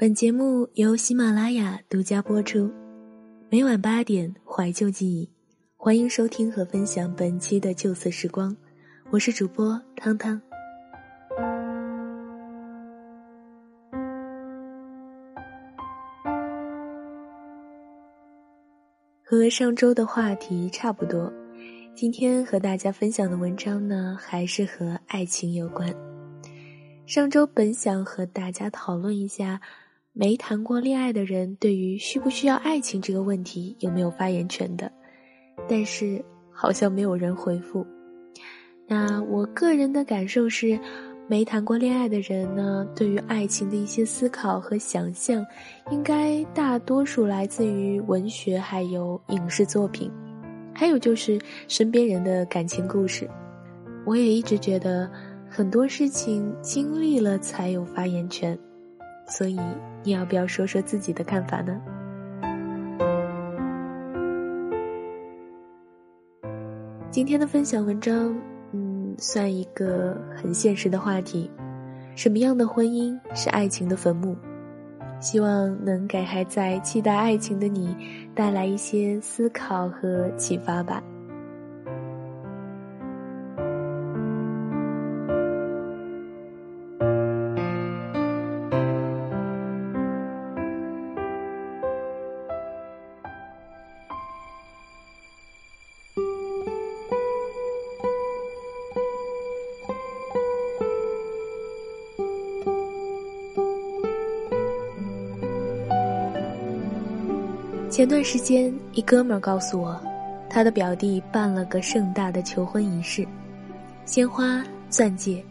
本节目由喜马拉雅独家播出，每晚八点怀旧记忆，欢迎收听和分享本期的旧色时光，我是主播汤汤。和上周的话题差不多，今天和大家分享的文章呢，还是和爱情有关。上周本想和大家讨论一下。没谈过恋爱的人对于需不需要爱情这个问题有没有发言权的？但是好像没有人回复。那我个人的感受是，没谈过恋爱的人呢，对于爱情的一些思考和想象，应该大多数来自于文学，还有影视作品，还有就是身边人的感情故事。我也一直觉得，很多事情经历了才有发言权。所以，你要不要说说自己的看法呢？今天的分享文章，嗯，算一个很现实的话题：什么样的婚姻是爱情的坟墓？希望能给还在期待爱情的你带来一些思考和启发吧。前段时间，一哥们儿告诉我，他的表弟办了个盛大的求婚仪式，鲜花、钻戒，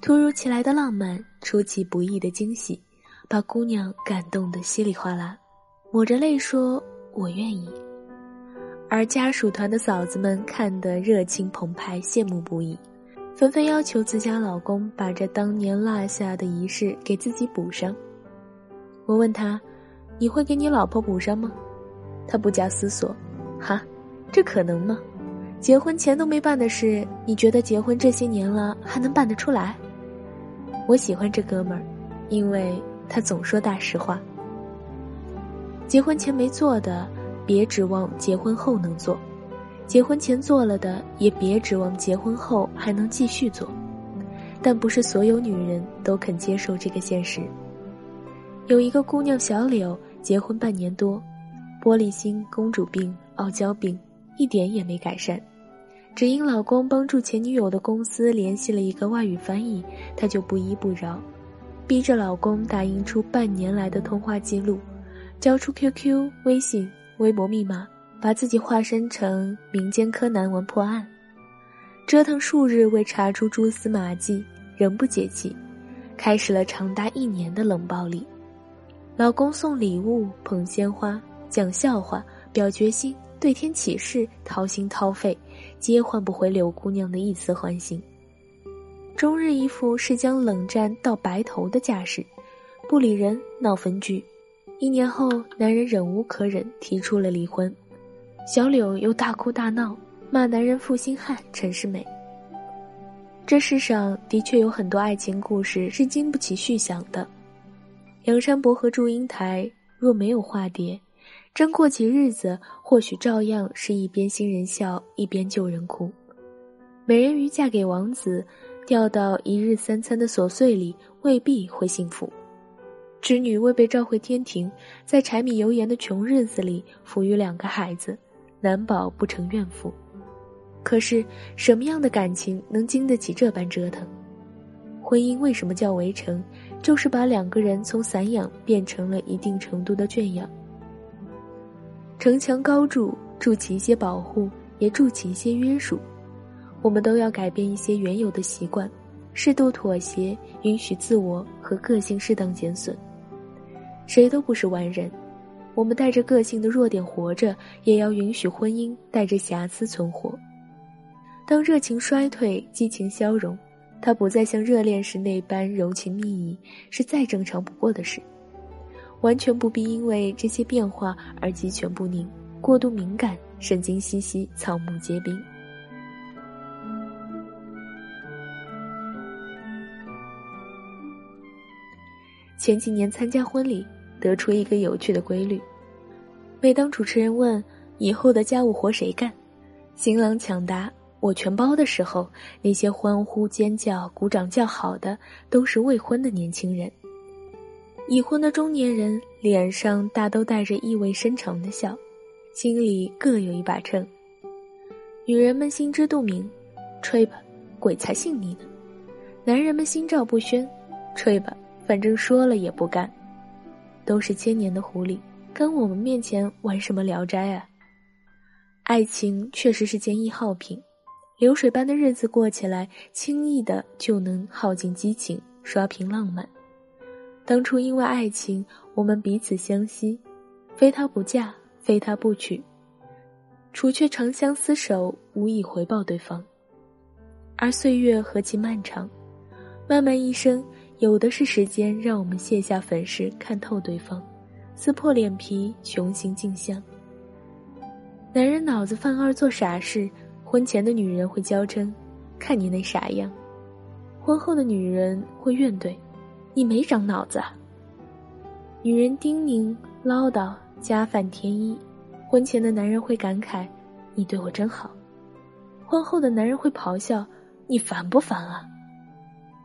突如其来的浪漫，出其不意的惊喜，把姑娘感动得稀里哗啦，抹着泪说：“我愿意。”而家属团的嫂子们看得热情澎湃，羡慕不已，纷纷要求自家老公把这当年落下的仪式给自己补上。我问他：“你会给你老婆补上吗？”他不假思索，哈，这可能吗？结婚前都没办的事，你觉得结婚这些年了还能办得出来？我喜欢这哥们儿，因为他总说大实话。结婚前没做的，别指望结婚后能做；结婚前做了的，也别指望结婚后还能继续做。但不是所有女人都肯接受这个现实。有一个姑娘小柳，结婚半年多。玻璃心、公主病、傲娇病，一点也没改善。只因老公帮助前女友的公司联系了一个外语翻译，她就不依不饶，逼着老公打印出半年来的通话记录，交出 QQ、微信、微博密码，把自己化身成民间柯南玩破案。折腾数日未查出蛛丝马迹，仍不解气，开始了长达一年的冷暴力。老公送礼物，捧鲜花。讲笑话，表决心，对天起誓，掏心掏肺，皆换不回柳姑娘的一丝欢心。终日一副是将冷战到白头的架势，不理人，闹分居。一年后，男人忍无可忍，提出了离婚。小柳又大哭大闹，骂男人负心汉，陈世美。这世上的确有很多爱情故事是经不起续想的。梁山伯和祝英台若没有化蝶。真过起日子，或许照样是一边新人笑，一边旧人哭。美人鱼嫁给王子，掉到一日三餐的琐碎里，未必会幸福。织女未被召回天庭，在柴米油盐的穷日子里，抚育两个孩子，难保不成怨妇。可是，什么样的感情能经得起这般折腾？婚姻为什么叫围城？就是把两个人从散养变成了一定程度的圈养。城墙高筑，筑起一些保护，也筑起一些约束。我们都要改变一些原有的习惯，适度妥协，允许自我和个性适当减损。谁都不是完人，我们带着个性的弱点活着，也要允许婚姻带着瑕疵存活。当热情衰退，激情消融，他不再像热恋时那般柔情蜜意，是再正常不过的事。完全不必因为这些变化而鸡犬不宁、过度敏感、神经兮兮、草木皆兵。前几年参加婚礼，得出一个有趣的规律：每当主持人问以后的家务活谁干，新郎抢答“我全包”的时候，那些欢呼、尖叫、鼓掌叫好的，都是未婚的年轻人。已婚的中年人脸上大都带着意味深长的笑，心里各有一把秤。女人们心知肚明，吹吧，鬼才信你呢；男人们心照不宣，吹吧，反正说了也不干。都是千年的狐狸，跟我们面前玩什么聊斋啊？爱情确实是件易耗品，流水般的日子过起来，轻易的就能耗尽激情，刷屏浪漫。当初因为爱情，我们彼此相惜，非他不嫁，非他不娶，除却长相厮守，无以回报对方。而岁月何其漫长，漫漫一生，有的是时间让我们卸下粉饰，看透对方，撕破脸皮，穷行尽相。男人脑子犯二做傻事，婚前的女人会娇嗔，看你那傻样；婚后的女人会怨怼。你没长脑子。女人叮咛唠叨，加饭添衣；婚前的男人会感慨：“你对我真好。”婚后的男人会咆哮：“你烦不烦啊？”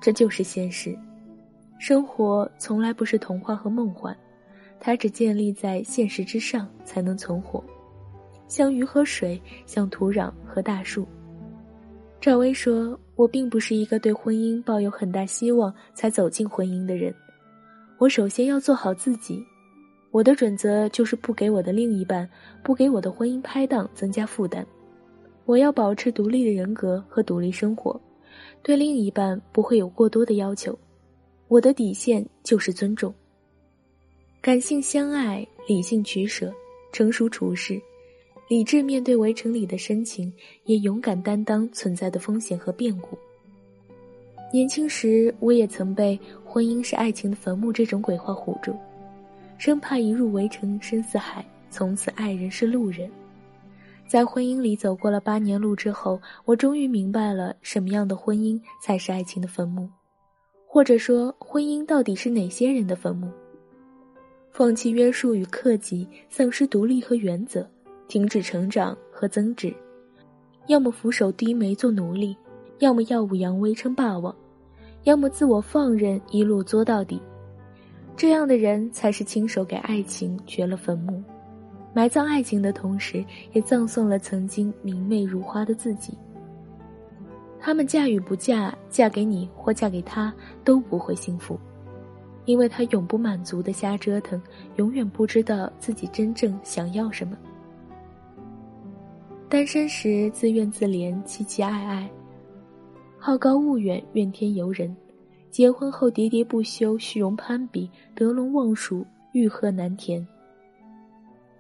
这就是现实。生活从来不是童话和梦幻，它只建立在现实之上才能存活。像鱼和水，像土壤和大树。赵薇说。我并不是一个对婚姻抱有很大希望才走进婚姻的人，我首先要做好自己。我的准则就是不给我的另一半、不给我的婚姻拍档增加负担。我要保持独立的人格和独立生活，对另一半不会有过多的要求。我的底线就是尊重。感性相爱，理性取舍，成熟处事。理智面对围城里的深情，也勇敢担当存在的风险和变故。年轻时，我也曾被“婚姻是爱情的坟墓”这种鬼话唬住，生怕一入围城深似海，从此爱人是路人。在婚姻里走过了八年路之后，我终于明白了什么样的婚姻才是爱情的坟墓，或者说，婚姻到底是哪些人的坟墓？放弃约束与克己，丧失独立和原则。停止成长和增值，要么俯首低眉做奴隶，要么耀武扬威称霸王，要么自我放任一路作到底。这样的人才是亲手给爱情掘了坟墓，埋葬爱情的同时，也葬送了曾经明媚如花的自己。他们嫁与不嫁，嫁给你或嫁给他都不会幸福，因为他永不满足的瞎折腾，永远不知道自己真正想要什么。单身时自怨自怜，凄凄爱爱；好高骛远，怨天尤人；结婚后喋喋不休，虚荣攀比，得陇望蜀，欲壑难填。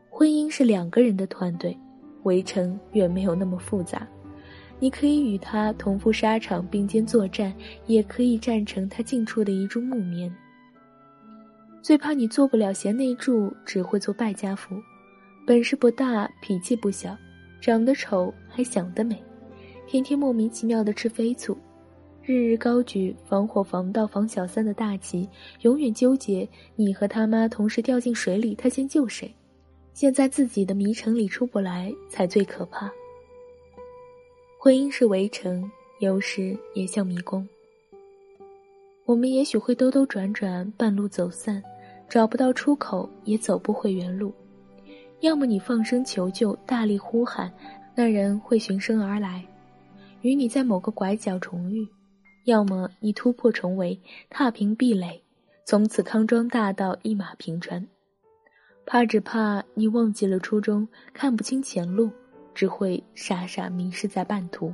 婚姻是两个人的团队，围城远没有那么复杂。你可以与他同赴沙场，并肩作战，也可以站成他近处的一株木棉。最怕你做不了贤内助，只会做败家妇，本事不大，脾气不小。长得丑还想得美，天天莫名其妙的吃飞醋，日日高举防火防盗防小三的大旗，永远纠结你和他妈同时掉进水里，他先救谁？陷在自己的迷城里出不来才最可怕。婚姻是围城，有时也像迷宫。我们也许会兜兜转转，半路走散，找不到出口，也走不回原路。要么你放声求救，大力呼喊，那人会循声而来，与你在某个拐角重遇；要么你突破重围，踏平壁垒，从此康庄大道一马平川。怕只怕你忘记了初衷，看不清前路，只会傻傻迷失在半途。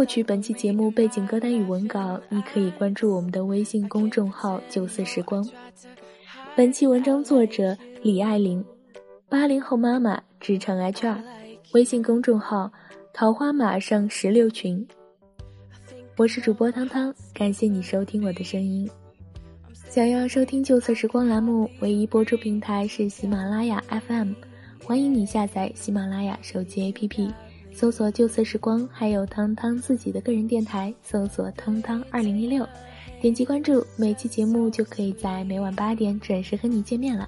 获取本期节目背景歌单与文稿，你可以关注我们的微信公众号“九色时光”。本期文章作者李爱玲，八零后妈妈，职场 HR，微信公众号“桃花马上十六群”。我是主播汤汤，感谢你收听我的声音。想要收听旧色时光栏目，唯一播出平台是喜马拉雅 FM，欢迎你下载喜马拉雅手机 APP，搜索“旧色时光”，还有汤汤自己的个人电台，搜索“汤汤二零一六”，点击关注，每期节目就可以在每晚八点准时和你见面了。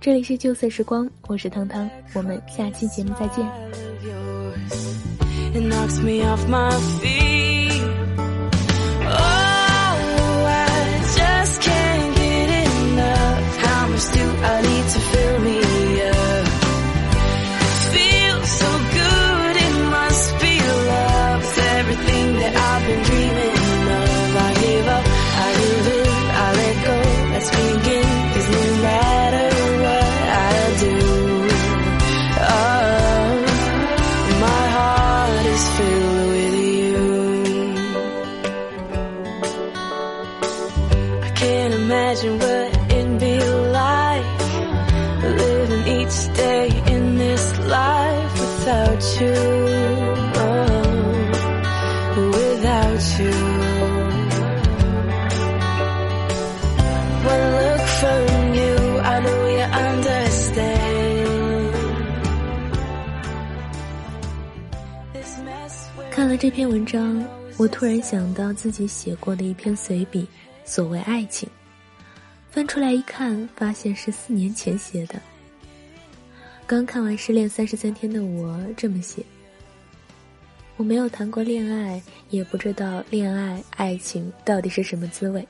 这里是旧色时光，我是汤汤，我们下期节目再见。Imagine what it'd be like living each day in this life without you. Without you. I know you understand. 看了这篇文章，我突然想到自己写过的一篇随笔，所谓爱情。翻出来一看，发现是四年前写的。刚看完《失恋三十三天》的我这么写：我没有谈过恋爱，也不知道恋爱、爱情到底是什么滋味。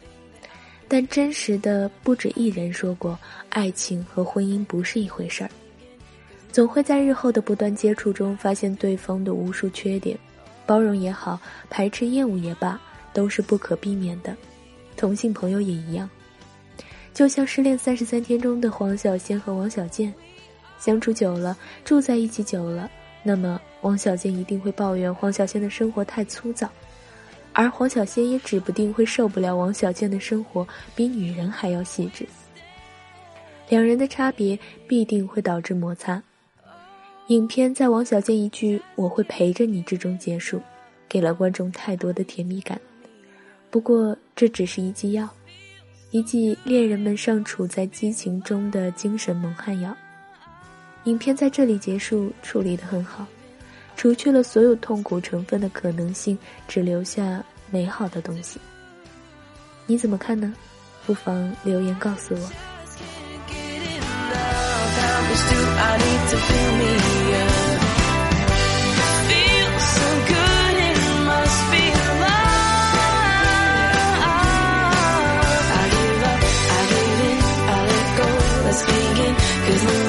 但真实的不止一人说过，爱情和婚姻不是一回事儿。总会在日后的不断接触中发现对方的无数缺点，包容也好，排斥厌恶也罢，都是不可避免的。同性朋友也一样。就像《失恋三十三天》中的黄小仙和王小贱，相处久了，住在一起久了，那么王小贱一定会抱怨黄小仙的生活太粗糙，而黄小仙也指不定会受不了王小贱的生活比女人还要细致。两人的差别必定会导致摩擦。影片在王小贱一句“我会陪着你”之中结束，给了观众太多的甜蜜感。不过这只是一剂药。一剂恋人们尚处在激情中的精神蒙汗药。影片在这里结束，处理得很好，除去了所有痛苦成分的可能性，只留下美好的东西。你怎么看呢？不妨留言告诉我。Cause my